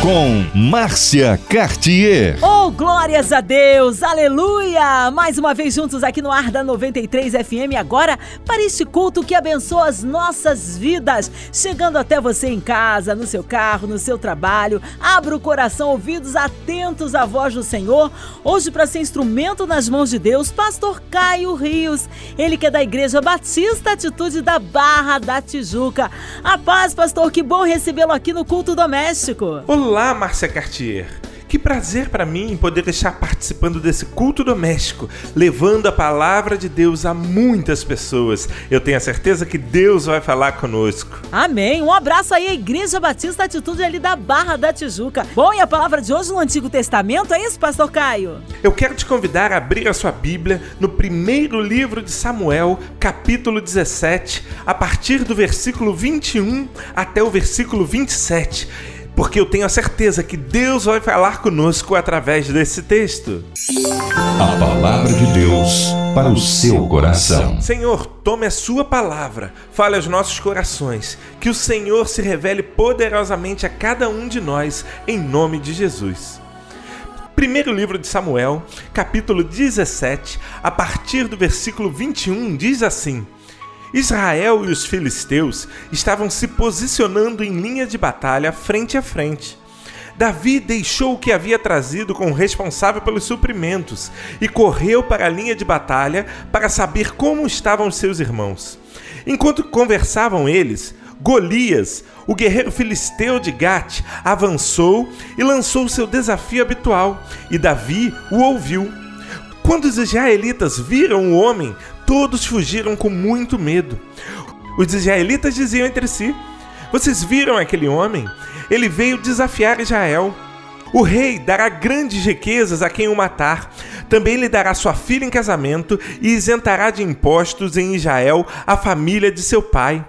Com Márcia Cartier. Oh, glórias a Deus! Aleluia! Mais uma vez juntos aqui no ar da 93 FM agora para este culto que abençoa as nossas vidas, chegando até você em casa, no seu carro, no seu trabalho. Abra o coração, ouvidos atentos à voz do Senhor. Hoje para ser instrumento nas mãos de Deus, pastor Caio Rios. Ele que é da Igreja Batista Atitude da Barra da Tijuca. A paz, pastor, que bom recebê-lo aqui no culto doméstico. Olá Olá, Márcia Cartier. Que prazer para mim poder estar participando desse culto doméstico, levando a palavra de Deus a muitas pessoas. Eu tenho a certeza que Deus vai falar conosco. Amém. Um abraço aí, Igreja Batista Atitude ali da Barra da Tijuca. Bom, e a palavra de hoje no Antigo Testamento é isso, Pastor Caio? Eu quero te convidar a abrir a sua Bíblia no primeiro livro de Samuel, capítulo 17, a partir do versículo 21 até o versículo 27 porque eu tenho a certeza que Deus vai falar conosco através desse texto. A palavra de Deus para o seu coração. Senhor, tome a sua palavra, fale aos nossos corações, que o Senhor se revele poderosamente a cada um de nós, em nome de Jesus. Primeiro livro de Samuel, capítulo 17, a partir do versículo 21, diz assim: Israel e os filisteus estavam se posicionando em linha de batalha frente a frente. Davi deixou o que havia trazido com o responsável pelos suprimentos e correu para a linha de batalha para saber como estavam seus irmãos. Enquanto conversavam eles, Golias, o guerreiro filisteu de Gate, avançou e lançou seu desafio habitual, e Davi o ouviu. Quando os israelitas viram o homem, todos fugiram com muito medo. Os israelitas diziam entre si: Vocês viram aquele homem? Ele veio desafiar Israel. O rei dará grandes riquezas a quem o matar. Também lhe dará sua filha em casamento e isentará de impostos em Israel a família de seu pai.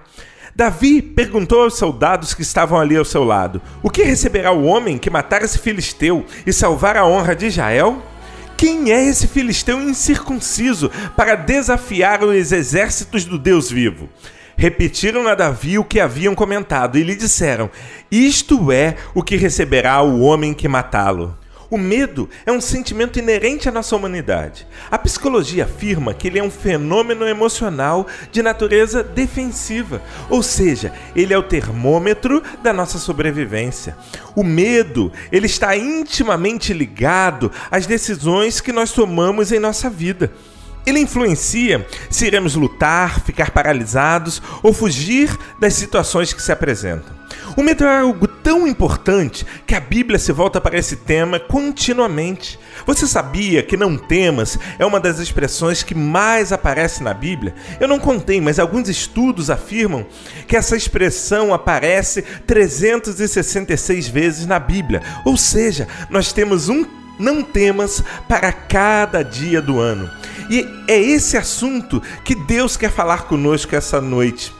Davi perguntou aos soldados que estavam ali ao seu lado: O que receberá o homem que matar esse filisteu e salvar a honra de Israel? Quem é esse filisteu incircunciso para desafiar os exércitos do Deus vivo? Repetiram a Davi o que haviam comentado e lhe disseram: Isto é o que receberá o homem que matá-lo. O medo é um sentimento inerente à nossa humanidade. A psicologia afirma que ele é um fenômeno emocional de natureza defensiva, ou seja, ele é o termômetro da nossa sobrevivência. O medo, ele está intimamente ligado às decisões que nós tomamos em nossa vida. Ele influencia se iremos lutar, ficar paralisados ou fugir das situações que se apresentam. O medo é algo tão importante que a Bíblia se volta para esse tema continuamente. Você sabia que não temas é uma das expressões que mais aparece na Bíblia? Eu não contei, mas alguns estudos afirmam que essa expressão aparece 366 vezes na Bíblia. Ou seja, nós temos um não temas para cada dia do ano. E é esse assunto que Deus quer falar conosco essa noite.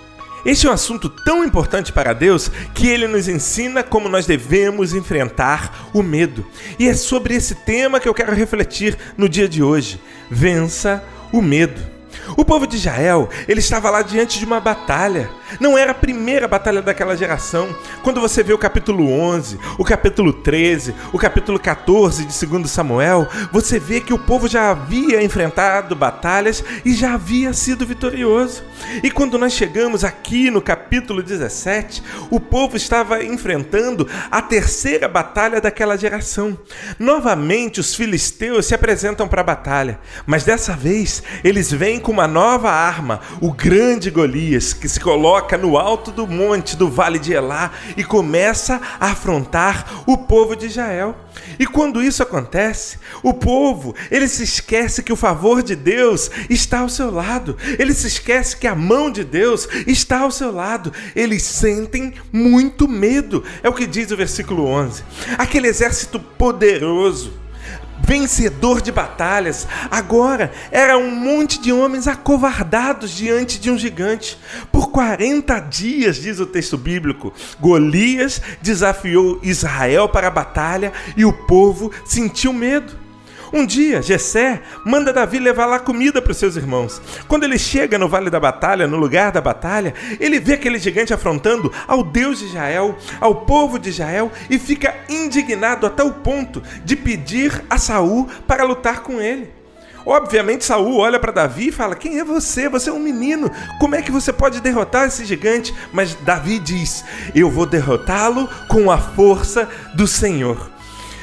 Este é um assunto tão importante para Deus que ele nos ensina como nós devemos enfrentar o medo. E é sobre esse tema que eu quero refletir no dia de hoje. Vença o medo. O povo de Israel, ele estava lá diante de uma batalha. Não era a primeira batalha daquela geração. Quando você vê o capítulo 11, o capítulo 13, o capítulo 14 de 2 Samuel, você vê que o povo já havia enfrentado batalhas e já havia sido vitorioso. E quando nós chegamos aqui no capítulo 17, o povo estava enfrentando a terceira batalha daquela geração. Novamente, os filisteus se apresentam para a batalha, mas dessa vez eles vêm com uma nova arma, o grande Golias, que se coloca no alto do monte do vale de Elá e começa a afrontar o povo de Israel. E quando isso acontece, o povo, ele se esquece que o favor de Deus está ao seu lado. Ele se esquece que a mão de Deus está ao seu lado. Eles sentem muito medo. É o que diz o versículo 11. Aquele exército poderoso, vencedor de batalhas, agora era um monte de homens acovardados diante de um gigante. Por 40 dias, diz o texto bíblico, Golias desafiou Israel para a batalha e o povo sentiu medo. Um dia, Jessé manda Davi levar lá comida para os seus irmãos. Quando ele chega no vale da batalha, no lugar da batalha, ele vê aquele gigante afrontando ao Deus de Israel, ao povo de Israel e fica indignado até o ponto de pedir a Saul para lutar com ele. Obviamente Saul olha para Davi e fala: "Quem é você? Você é um menino. Como é que você pode derrotar esse gigante?" Mas Davi diz: "Eu vou derrotá-lo com a força do Senhor."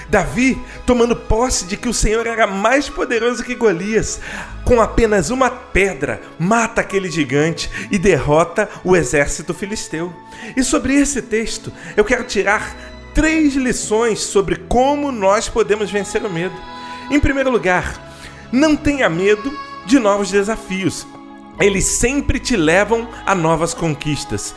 Davi, tomando posse de que o Senhor era mais poderoso que Golias, com apenas uma pedra, mata aquele gigante e derrota o exército filisteu. E sobre esse texto, eu quero tirar três lições sobre como nós podemos vencer o medo. Em primeiro lugar, não tenha medo de novos desafios. Eles sempre te levam a novas conquistas.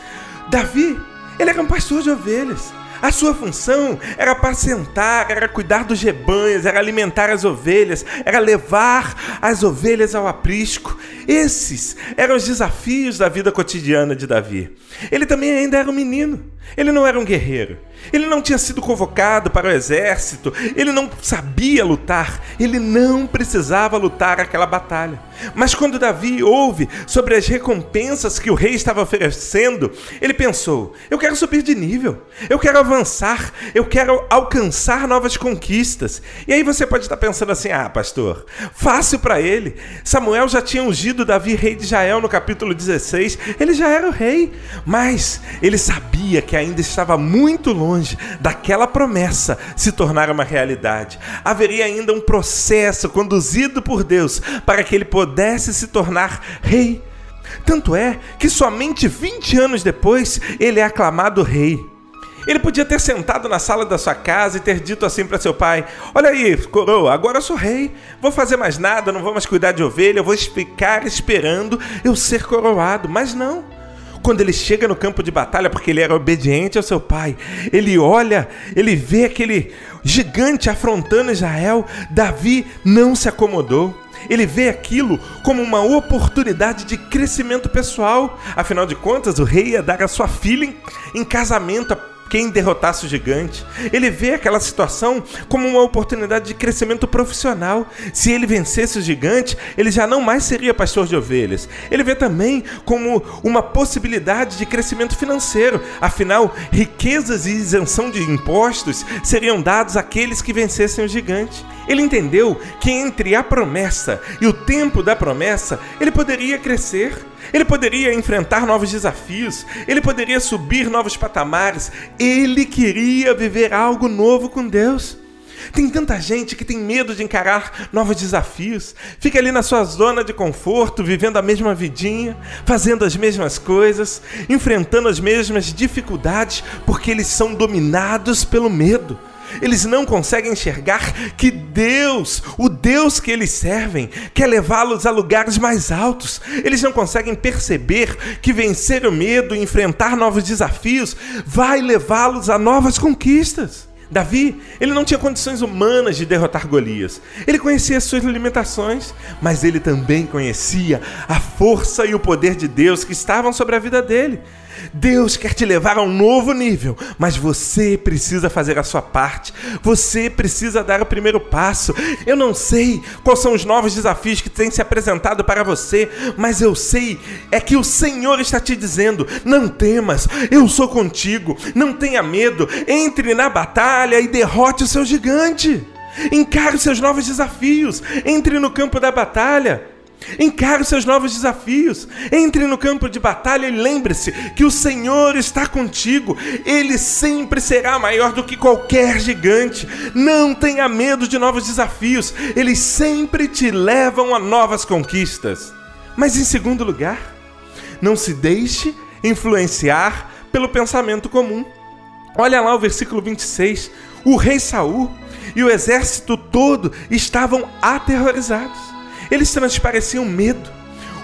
Davi, ele era um pastor de ovelhas. A sua função era apacentar, era cuidar dos rebanhos, era alimentar as ovelhas, era levar as ovelhas ao aprisco. Esses eram os desafios da vida cotidiana de Davi. Ele também ainda era um menino. Ele não era um guerreiro. Ele não tinha sido convocado para o exército. Ele não sabia lutar. Ele não precisava lutar aquela batalha. Mas quando Davi ouve sobre as recompensas que o rei estava oferecendo, ele pensou: eu quero subir de nível. Eu quero avançar. Eu quero alcançar novas conquistas. E aí você pode estar pensando assim: ah, pastor, fácil para ele. Samuel já tinha ungido Davi rei de Israel no capítulo 16. Ele já era o rei. Mas ele sabia que ainda estava muito longe daquela promessa se tornar uma realidade. Haveria ainda um processo conduzido por Deus para que ele pudesse se tornar rei. Tanto é que somente 20 anos depois ele é aclamado rei. Ele podia ter sentado na sala da sua casa e ter dito assim para seu pai: Olha aí, coroa, agora eu sou rei, vou fazer mais nada, não vou mais cuidar de ovelha, vou ficar esperando eu ser coroado. Mas não. Quando ele chega no campo de batalha, porque ele era obediente ao seu pai, ele olha, ele vê aquele gigante afrontando Israel. Davi não se acomodou. Ele vê aquilo como uma oportunidade de crescimento pessoal. Afinal de contas, o rei ia dar a sua filha em, casamento quem derrotasse o gigante. Ele vê aquela situação como uma oportunidade de crescimento profissional. Se ele vencesse o gigante, ele já não mais seria pastor de ovelhas. Ele vê também como uma possibilidade de crescimento financeiro. Afinal, riquezas e isenção de impostos seriam dados àqueles que vencessem o gigante. Ele entendeu que entre a promessa e o tempo da promessa, ele poderia crescer. Ele poderia enfrentar novos desafios, ele poderia subir novos patamares, ele queria viver algo novo com Deus. Tem tanta gente que tem medo de encarar novos desafios, fica ali na sua zona de conforto, vivendo a mesma vidinha, fazendo as mesmas coisas, enfrentando as mesmas dificuldades, porque eles são dominados pelo medo. Eles não conseguem enxergar que Deus, o Deus que eles servem, quer levá-los a lugares mais altos. Eles não conseguem perceber que vencer o medo e enfrentar novos desafios vai levá-los a novas conquistas. Davi, ele não tinha condições humanas de derrotar Golias. Ele conhecia as suas limitações, mas ele também conhecia a força e o poder de Deus que estavam sobre a vida dele. Deus quer te levar a um novo nível, mas você precisa fazer a sua parte. Você precisa dar o primeiro passo. Eu não sei quais são os novos desafios que têm se apresentado para você, mas eu sei é que o Senhor está te dizendo: não temas, eu sou contigo. Não tenha medo. Entre na batalha e derrote o seu gigante. Encare os seus novos desafios. Entre no campo da batalha. Encare os seus novos desafios. Entre no campo de batalha e lembre-se que o Senhor está contigo. Ele sempre será maior do que qualquer gigante. Não tenha medo de novos desafios. Eles sempre te levam a novas conquistas. Mas em segundo lugar, não se deixe influenciar pelo pensamento comum. Olha lá o versículo 26. O rei Saul e o exército todo estavam aterrorizados. Eles transpareciam medo.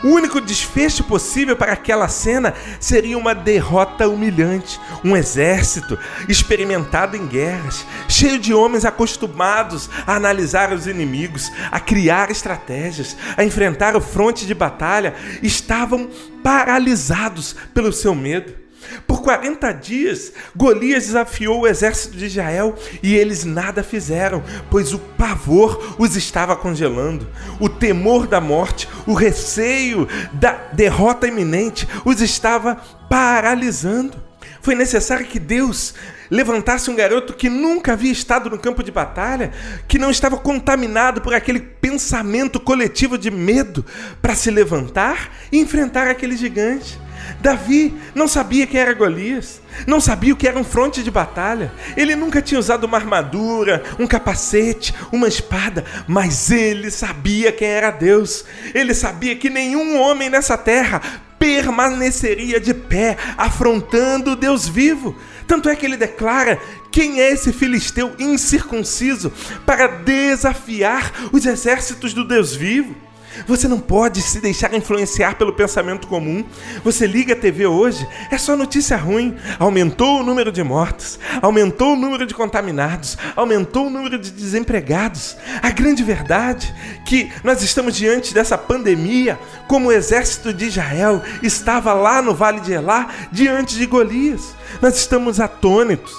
O único desfecho possível para aquela cena seria uma derrota humilhante. Um exército experimentado em guerras, cheio de homens acostumados a analisar os inimigos, a criar estratégias, a enfrentar o fronte de batalha, estavam paralisados pelo seu medo. Por 40 dias, Golias desafiou o exército de Israel e eles nada fizeram, pois o pavor os estava congelando. O temor da morte, o receio da derrota iminente os estava paralisando. Foi necessário que Deus levantasse um garoto que nunca havia estado no campo de batalha, que não estava contaminado por aquele pensamento coletivo de medo, para se levantar e enfrentar aquele gigante. Davi não sabia quem era Golias, não sabia o que era um fronte de batalha. Ele nunca tinha usado uma armadura, um capacete, uma espada, mas ele sabia quem era Deus. Ele sabia que nenhum homem nessa terra permaneceria de pé, afrontando o Deus vivo. Tanto é que ele declara: quem é esse filisteu incircunciso para desafiar os exércitos do Deus vivo? Você não pode se deixar influenciar pelo pensamento comum. Você liga a TV hoje, é só notícia ruim. Aumentou o número de mortos, aumentou o número de contaminados, aumentou o número de desempregados. A grande verdade é que nós estamos diante dessa pandemia, como o exército de Israel estava lá no Vale de Elá diante de Golias. Nós estamos atônitos,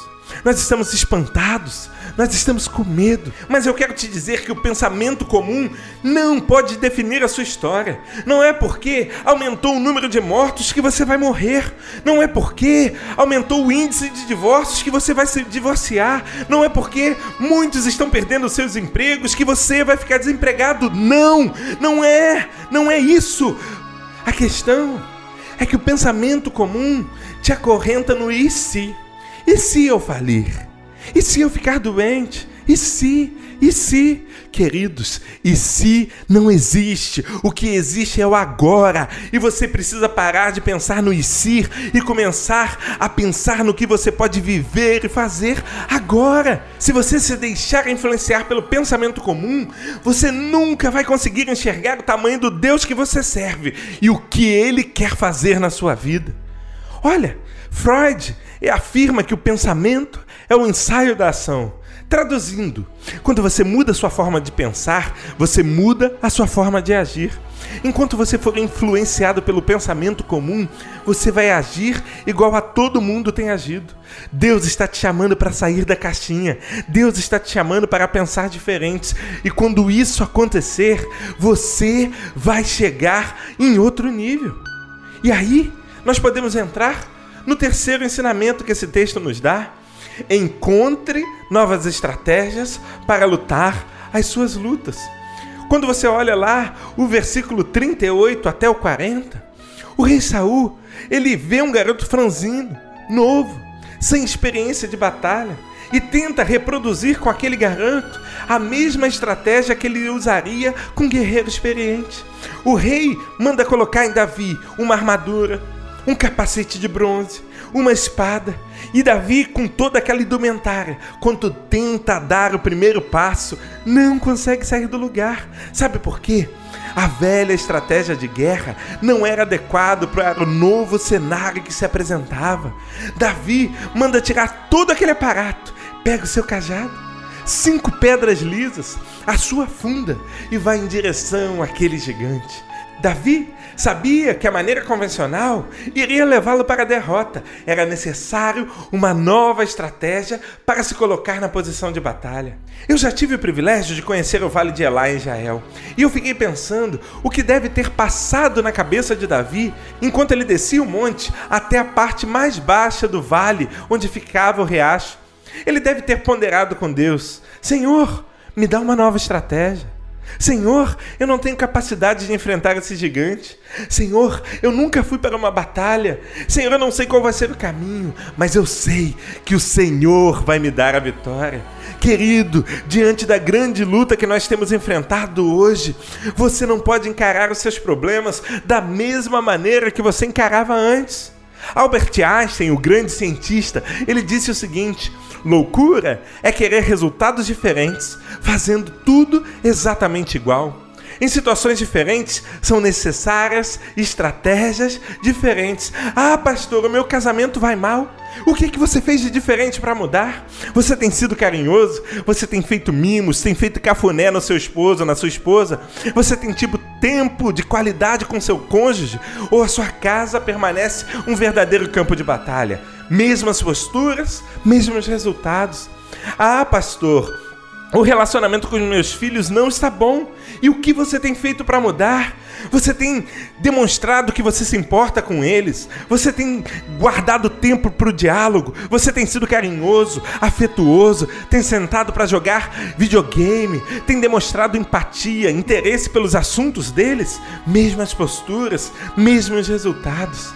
nós estamos espantados, nós estamos com medo. Mas eu quero te dizer que o pensamento comum não pode definir a sua história. Não é porque aumentou o número de mortos que você vai morrer. Não é porque aumentou o índice de divórcios que você vai se divorciar. Não é porque muitos estão perdendo seus empregos que você vai ficar desempregado. Não, não é. Não é isso. A questão é que o pensamento comum te acorrenta no e se. E se eu falir? E se eu ficar doente? E se? E se? Queridos, e se não existe? O que existe é o agora. E você precisa parar de pensar no e se e começar a pensar no que você pode viver e fazer agora. Se você se deixar influenciar pelo pensamento comum, você nunca vai conseguir enxergar o tamanho do Deus que você serve e o que ele quer fazer na sua vida. Olha, Freud afirma que o pensamento é o ensaio da ação. Traduzindo, quando você muda sua forma de pensar, você muda a sua forma de agir. Enquanto você for influenciado pelo pensamento comum, você vai agir igual a todo mundo tem agido. Deus está te chamando para sair da caixinha. Deus está te chamando para pensar diferentes. E quando isso acontecer, você vai chegar em outro nível. E aí, nós podemos entrar no terceiro ensinamento que esse texto nos dá Encontre novas estratégias para lutar as suas lutas. Quando você olha lá o versículo 38 até o 40, o rei Saul, ele vê um garoto franzino, novo, sem experiência de batalha, e tenta reproduzir com aquele garoto a mesma estratégia que ele usaria com um guerreiro experiente. O rei manda colocar em Davi uma armadura, um capacete de bronze, uma espada. E Davi, com toda aquela indumentária, quando tenta dar o primeiro passo, não consegue sair do lugar. Sabe por quê? A velha estratégia de guerra não era adequado para o novo cenário que se apresentava. Davi manda tirar todo aquele aparato, pega o seu cajado, cinco pedras lisas, a sua funda e vai em direção àquele gigante. Davi Sabia que a maneira convencional iria levá-lo para a derrota. Era necessário uma nova estratégia para se colocar na posição de batalha. Eu já tive o privilégio de conhecer o Vale de Elá em Israel, e eu fiquei pensando o que deve ter passado na cabeça de Davi enquanto ele descia o monte até a parte mais baixa do vale onde ficava o riacho. Ele deve ter ponderado com Deus: Senhor, me dá uma nova estratégia. Senhor, eu não tenho capacidade de enfrentar esse gigante. Senhor, eu nunca fui para uma batalha. Senhor, eu não sei qual vai ser o caminho, mas eu sei que o Senhor vai me dar a vitória. Querido, diante da grande luta que nós temos enfrentado hoje, você não pode encarar os seus problemas da mesma maneira que você encarava antes. Albert Einstein, o grande cientista, ele disse o seguinte: Loucura é querer resultados diferentes, fazendo tudo exatamente igual. Em situações diferentes são necessárias estratégias diferentes. Ah, pastor, o meu casamento vai mal. O que, que você fez de diferente para mudar? Você tem sido carinhoso? Você tem feito mimos? Tem feito cafuné no seu esposo, na sua esposa? Você tem tido tempo de qualidade com seu cônjuge? Ou a sua casa permanece um verdadeiro campo de batalha? Mesmas posturas, mesmos resultados. Ah, pastor, o relacionamento com os meus filhos não está bom. E o que você tem feito para mudar? Você tem demonstrado que você se importa com eles? Você tem guardado tempo para o diálogo? Você tem sido carinhoso, afetuoso? Tem sentado para jogar videogame? Tem demonstrado empatia, interesse pelos assuntos deles? Mesmas posturas, mesmos resultados.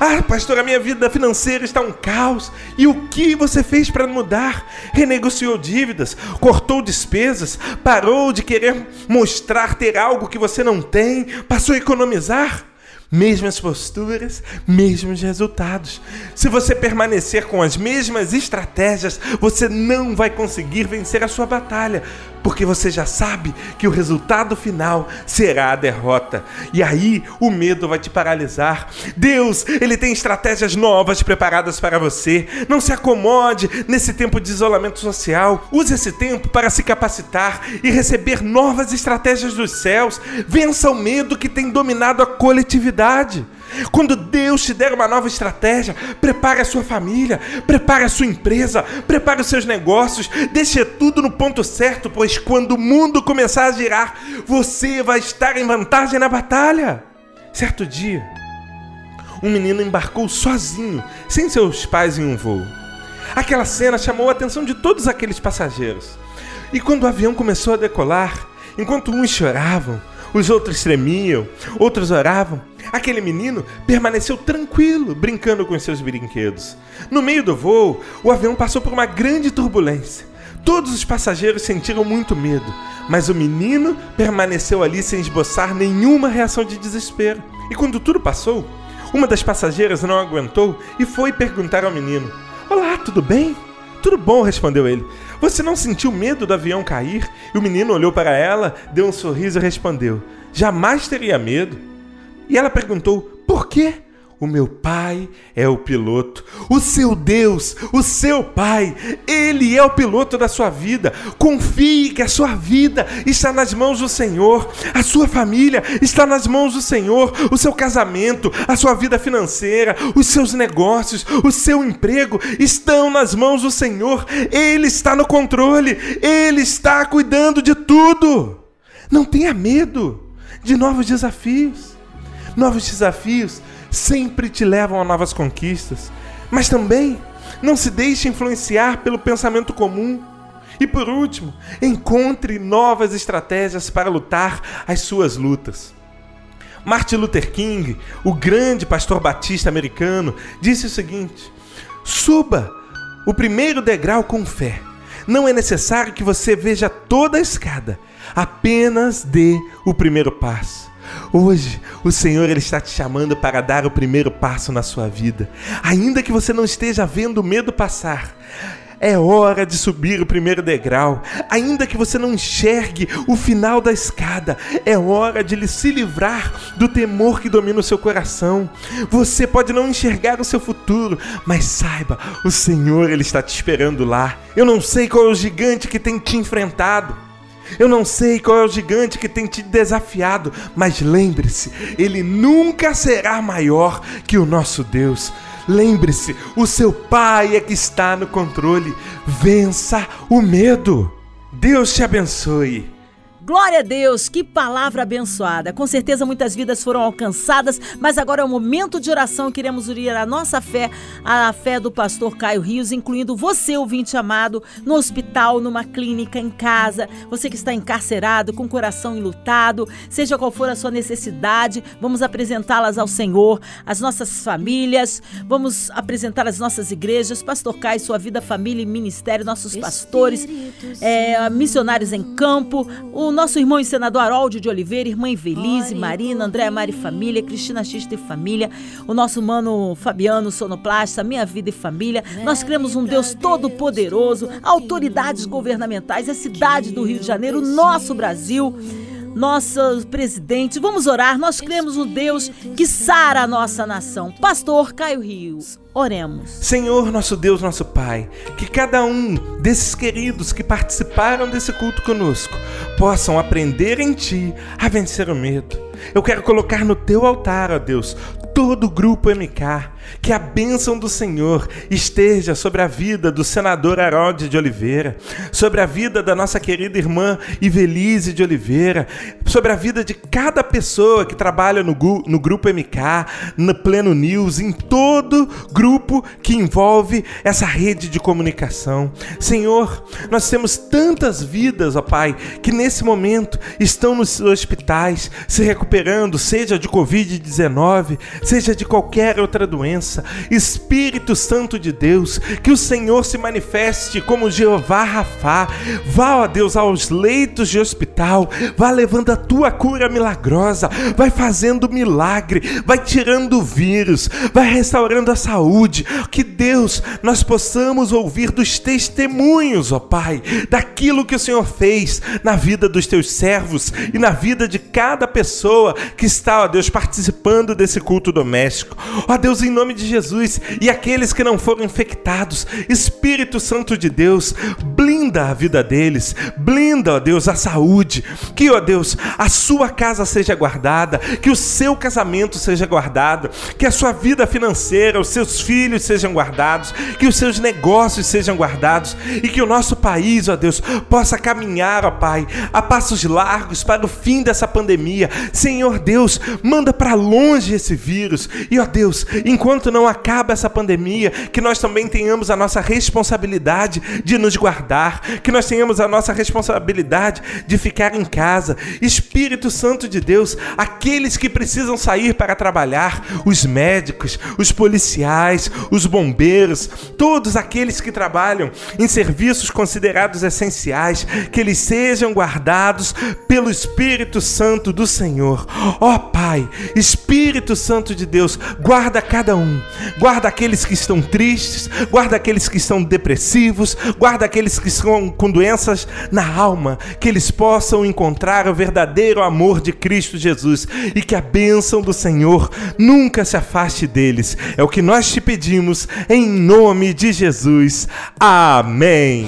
Ah, pastor, a minha vida financeira está um caos. E o que você fez para mudar? Renegociou dívidas, cortou despesas, parou de querer mostrar ter algo que você não tem, passou a economizar? mesmas posturas, mesmos resultados. Se você permanecer com as mesmas estratégias, você não vai conseguir vencer a sua batalha, porque você já sabe que o resultado final será a derrota. E aí o medo vai te paralisar. Deus, ele tem estratégias novas preparadas para você. Não se acomode nesse tempo de isolamento social. Use esse tempo para se capacitar e receber novas estratégias dos céus. Vença o medo que tem dominado a coletividade. Quando Deus te der uma nova estratégia, prepare a sua família, prepare a sua empresa, prepare os seus negócios, deixe tudo no ponto certo, pois quando o mundo começar a girar, você vai estar em vantagem na batalha. Certo dia, um menino embarcou sozinho, sem seus pais em um voo. Aquela cena chamou a atenção de todos aqueles passageiros. E quando o avião começou a decolar, enquanto uns choravam, os outros tremiam, outros oravam. Aquele menino permaneceu tranquilo, brincando com seus brinquedos. No meio do voo, o avião passou por uma grande turbulência. Todos os passageiros sentiram muito medo, mas o menino permaneceu ali sem esboçar nenhuma reação de desespero. E quando tudo passou, uma das passageiras não aguentou e foi perguntar ao menino: Olá, tudo bem? Tudo bom, respondeu ele. Você não sentiu medo do avião cair? E o menino olhou para ela, deu um sorriso e respondeu: Jamais teria medo. E ela perguntou: Por quê? O meu pai é o piloto. O seu Deus, o seu pai, ele é o piloto da sua vida. Confie que a sua vida está nas mãos do Senhor. A sua família está nas mãos do Senhor. O seu casamento, a sua vida financeira, os seus negócios, o seu emprego estão nas mãos do Senhor. Ele está no controle. Ele está cuidando de tudo. Não tenha medo de novos desafios. Novos desafios sempre te levam a novas conquistas, mas também não se deixe influenciar pelo pensamento comum. E por último, encontre novas estratégias para lutar as suas lutas. Martin Luther King, o grande pastor batista americano, disse o seguinte: suba o primeiro degrau com fé. Não é necessário que você veja toda a escada, apenas dê o primeiro passo. Hoje, o Senhor ele está te chamando para dar o primeiro passo na sua vida. Ainda que você não esteja vendo o medo passar, é hora de subir o primeiro degrau. Ainda que você não enxergue o final da escada, é hora de se livrar do temor que domina o seu coração. Você pode não enxergar o seu futuro, mas saiba, o Senhor ele está te esperando lá. Eu não sei qual é o gigante que tem te enfrentado. Eu não sei qual é o gigante que tem te desafiado, mas lembre-se, ele nunca será maior que o nosso Deus. Lembre-se, o seu Pai é que está no controle. Vença o medo. Deus te abençoe. Glória a Deus, que palavra abençoada. Com certeza muitas vidas foram alcançadas, mas agora é o momento de oração. Queremos unir a nossa fé à fé do pastor Caio Rios, incluindo você, ouvinte amado, no hospital, numa clínica, em casa, você que está encarcerado, com o coração enlutado, seja qual for a sua necessidade, vamos apresentá-las ao Senhor, as nossas famílias, vamos apresentar as nossas igrejas, pastor Caio, sua vida, família e ministério, nossos pastores, é, missionários em campo, o nosso irmão e senador Haroldo de Oliveira, irmã Invelise, Marina, Andréa Mari Família, Cristina Xista e Família, o nosso mano Fabiano Sonoplasta, Minha Vida e Família. Nós cremos um Deus todo-poderoso, autoridades governamentais, a cidade do Rio de Janeiro, nosso Brasil nosso presidente. Vamos orar. Nós cremos no Deus que sara a nossa nação. Pastor Caio Rios. Oremos. Senhor, nosso Deus, nosso Pai, que cada um desses queridos que participaram desse culto conosco possam aprender em Ti a vencer o medo. Eu quero colocar no Teu altar, ó Deus, todo o grupo MK que a bênção do Senhor esteja sobre a vida do senador Harold de Oliveira, sobre a vida da nossa querida irmã Ivelise de Oliveira, sobre a vida de cada pessoa que trabalha no, no grupo MK, no Pleno News, em todo grupo que envolve essa rede de comunicação. Senhor, nós temos tantas vidas, ó Pai, que nesse momento estão nos hospitais se recuperando, seja de Covid-19, seja de qualquer outra doença Espírito Santo de Deus, que o Senhor se manifeste como Jeová Rafá. Vá, ó Deus, aos leitos de hospital, vá levando a tua cura milagrosa, vai fazendo milagre, vai tirando o vírus, vai restaurando a saúde. Que Deus, nós possamos ouvir dos testemunhos, ó Pai, daquilo que o Senhor fez na vida dos teus servos e na vida de cada pessoa que está, ó Deus, participando desse culto doméstico. Ó Deus, em nome nome de Jesus. E aqueles que não foram infectados, Espírito Santo de Deus, blinda a vida deles, blinda, ó Deus, a saúde. Que, ó Deus, a sua casa seja guardada, que o seu casamento seja guardado, que a sua vida financeira, os seus filhos sejam guardados, que os seus negócios sejam guardados e que o nosso país, ó Deus, possa caminhar, ó Pai, a passos largos para o fim dessa pandemia. Senhor Deus, manda para longe esse vírus. E, ó Deus, enquanto não acaba essa pandemia, que nós também tenhamos a nossa responsabilidade de nos guardar, que nós tenhamos a nossa responsabilidade de ficar em casa. Espírito Santo de Deus, aqueles que precisam sair para trabalhar, os médicos, os policiais, os bombeiros, todos aqueles que trabalham em serviços considerados essenciais, que eles sejam guardados pelo Espírito Santo do Senhor. Ó oh, Pai, Espírito Santo de Deus, guarda cada um. Guarda aqueles que estão tristes, guarda aqueles que estão depressivos, guarda aqueles que estão com doenças na alma, que eles possam encontrar o verdadeiro amor de Cristo Jesus e que a bênção do Senhor nunca se afaste deles. É o que nós te pedimos em nome de Jesus. Amém.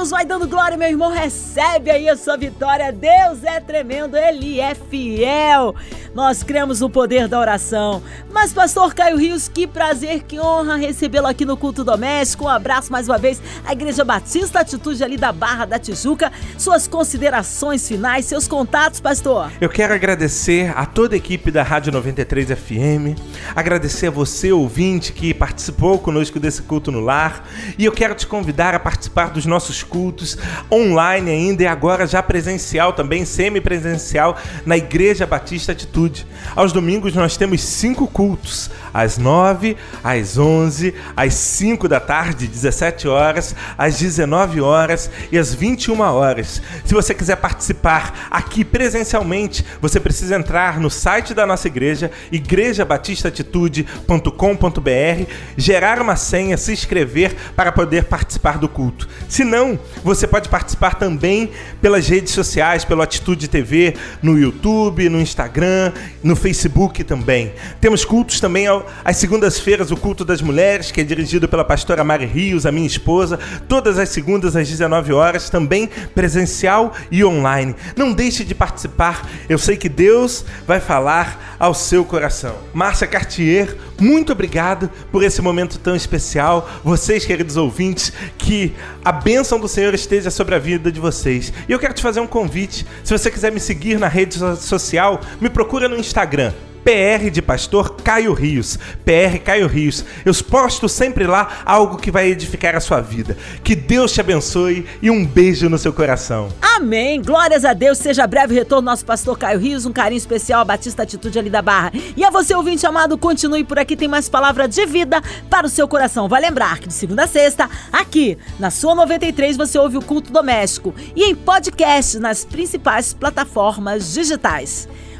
Deus vai dando glória, meu irmão. Recebe aí a sua vitória. Deus é tremendo, Ele é fiel. Nós cremos no poder da oração. Mas, Pastor Caio Rios, que prazer, que honra recebê-lo aqui no Culto Doméstico. Um abraço mais uma vez à Igreja Batista Atitude ali da Barra da Tijuca. Suas considerações finais, seus contatos, Pastor. Eu quero agradecer a toda a equipe da Rádio 93 FM, agradecer a você, ouvinte, que participou conosco desse culto no lar. E eu quero te convidar a participar dos nossos cultos online ainda e agora já presencial também, semipresencial, na Igreja Batista Atitude. Aos domingos nós temos cinco cultos, às nove, às onze, às cinco da tarde, 17 horas, às 19 horas e às 21 horas. Se você quiser participar aqui presencialmente, você precisa entrar no site da nossa igreja, igrejabatista-atitude.com.br, gerar uma senha, se inscrever para poder participar do culto. Se não, você pode participar também pelas redes sociais, pelo Atitude TV, no YouTube, no Instagram, no Facebook também. Temos cultos também às segundas-feiras, o culto das mulheres, que é dirigido pela pastora Mari Rios, a minha esposa, todas as segundas às 19 horas, também presencial e online. Não deixe de participar. Eu sei que Deus vai falar ao seu coração. Márcia Cartier, muito obrigado por esse momento tão especial. Vocês, queridos ouvintes, que a bênção do Senhor esteja sobre a vida de vocês. E eu quero te fazer um convite. Se você quiser me seguir na rede social, me procura no Instagram. PR de Pastor Caio Rios. PR Caio Rios. Eu posto sempre lá algo que vai edificar a sua vida. Que Deus te abençoe e um beijo no seu coração. Amém. Glórias a Deus. Seja breve retorno nosso pastor Caio Rios. Um carinho especial a Batista Atitude ali da Barra. E a você, ouvinte amado, continue por aqui. Tem mais palavra de vida para o seu coração. Vai lembrar que de segunda a sexta, aqui na sua 93, você ouve o culto doméstico e em podcast nas principais plataformas digitais.